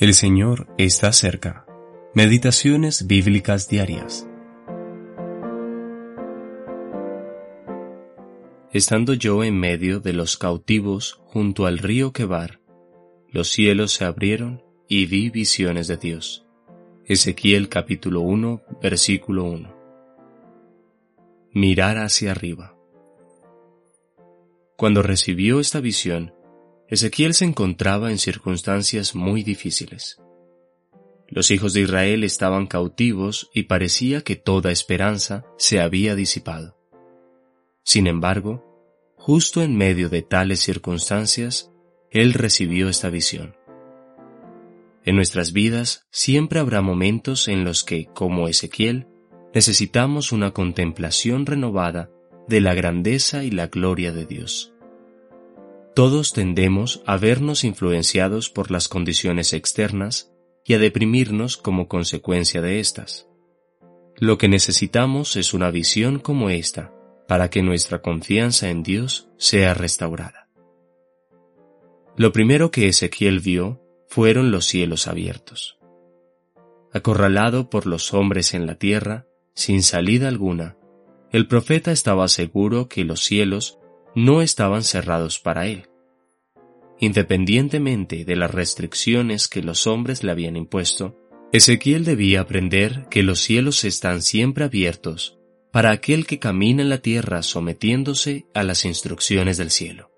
El Señor está cerca. Meditaciones bíblicas diarias. Estando yo en medio de los cautivos junto al río Quebar, los cielos se abrieron y vi visiones de Dios. Ezequiel capítulo 1, versículo 1. Mirar hacia arriba. Cuando recibió esta visión, Ezequiel se encontraba en circunstancias muy difíciles. Los hijos de Israel estaban cautivos y parecía que toda esperanza se había disipado. Sin embargo, justo en medio de tales circunstancias, él recibió esta visión. En nuestras vidas siempre habrá momentos en los que, como Ezequiel, necesitamos una contemplación renovada de la grandeza y la gloria de Dios. Todos tendemos a vernos influenciados por las condiciones externas y a deprimirnos como consecuencia de estas. Lo que necesitamos es una visión como esta para que nuestra confianza en Dios sea restaurada. Lo primero que Ezequiel vio fueron los cielos abiertos. Acorralado por los hombres en la tierra, sin salida alguna, el profeta estaba seguro que los cielos no estaban cerrados para él. Independientemente de las restricciones que los hombres le habían impuesto, Ezequiel debía aprender que los cielos están siempre abiertos para aquel que camina en la tierra sometiéndose a las instrucciones del cielo.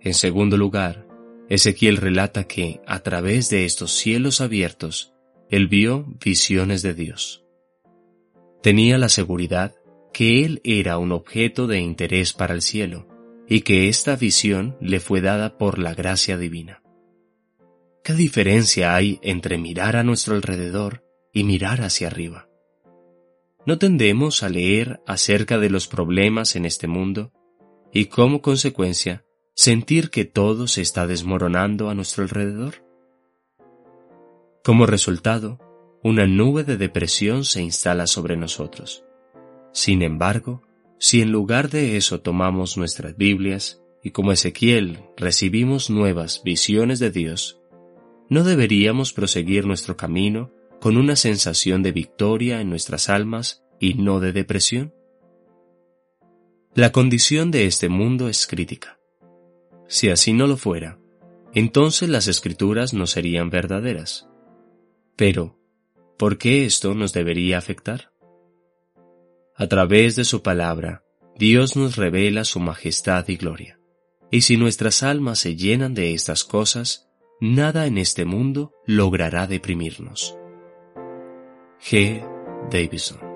En segundo lugar, Ezequiel relata que, a través de estos cielos abiertos, él vio visiones de Dios. Tenía la seguridad que él era un objeto de interés para el cielo, y que esta visión le fue dada por la gracia divina. ¿Qué diferencia hay entre mirar a nuestro alrededor y mirar hacia arriba? ¿No tendemos a leer acerca de los problemas en este mundo y como consecuencia sentir que todo se está desmoronando a nuestro alrededor? Como resultado, una nube de depresión se instala sobre nosotros. Sin embargo, si en lugar de eso tomamos nuestras Biblias y como Ezequiel recibimos nuevas visiones de Dios, ¿no deberíamos proseguir nuestro camino con una sensación de victoria en nuestras almas y no de depresión? La condición de este mundo es crítica. Si así no lo fuera, entonces las escrituras no serían verdaderas. Pero, ¿por qué esto nos debería afectar? A través de su palabra, Dios nos revela su majestad y gloria. Y si nuestras almas se llenan de estas cosas, nada en este mundo logrará deprimirnos. G. Davison